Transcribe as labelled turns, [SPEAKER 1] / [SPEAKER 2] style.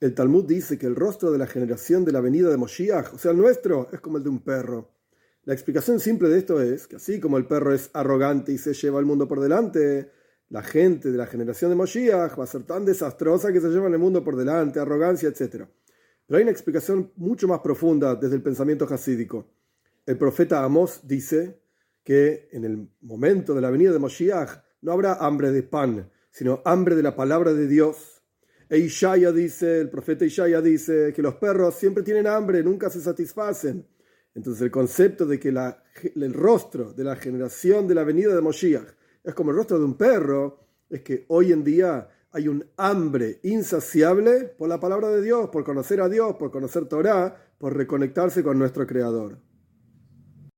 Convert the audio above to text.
[SPEAKER 1] El Talmud dice que el rostro de la generación de la venida de Moshiach, o sea, el nuestro, es como el de un perro. La explicación simple de esto es que así como el perro es arrogante y se lleva el mundo por delante, la gente de la generación de Moshiach va a ser tan desastrosa que se llevan el mundo por delante, arrogancia, etc. Pero hay una explicación mucho más profunda desde el pensamiento hasídico. El profeta Amos dice que en el momento de la venida de Moshiach no habrá hambre de pan, sino hambre de la palabra de Dios. E dice, el profeta Ishaya dice que los perros siempre tienen hambre, nunca se satisfacen. Entonces el concepto de que el rostro de la generación de la venida de Moshiach es como el rostro de un perro, es que hoy en día hay un hambre insaciable por la palabra de Dios, por conocer a Dios, por conocer Torah, por reconectarse con nuestro Creador.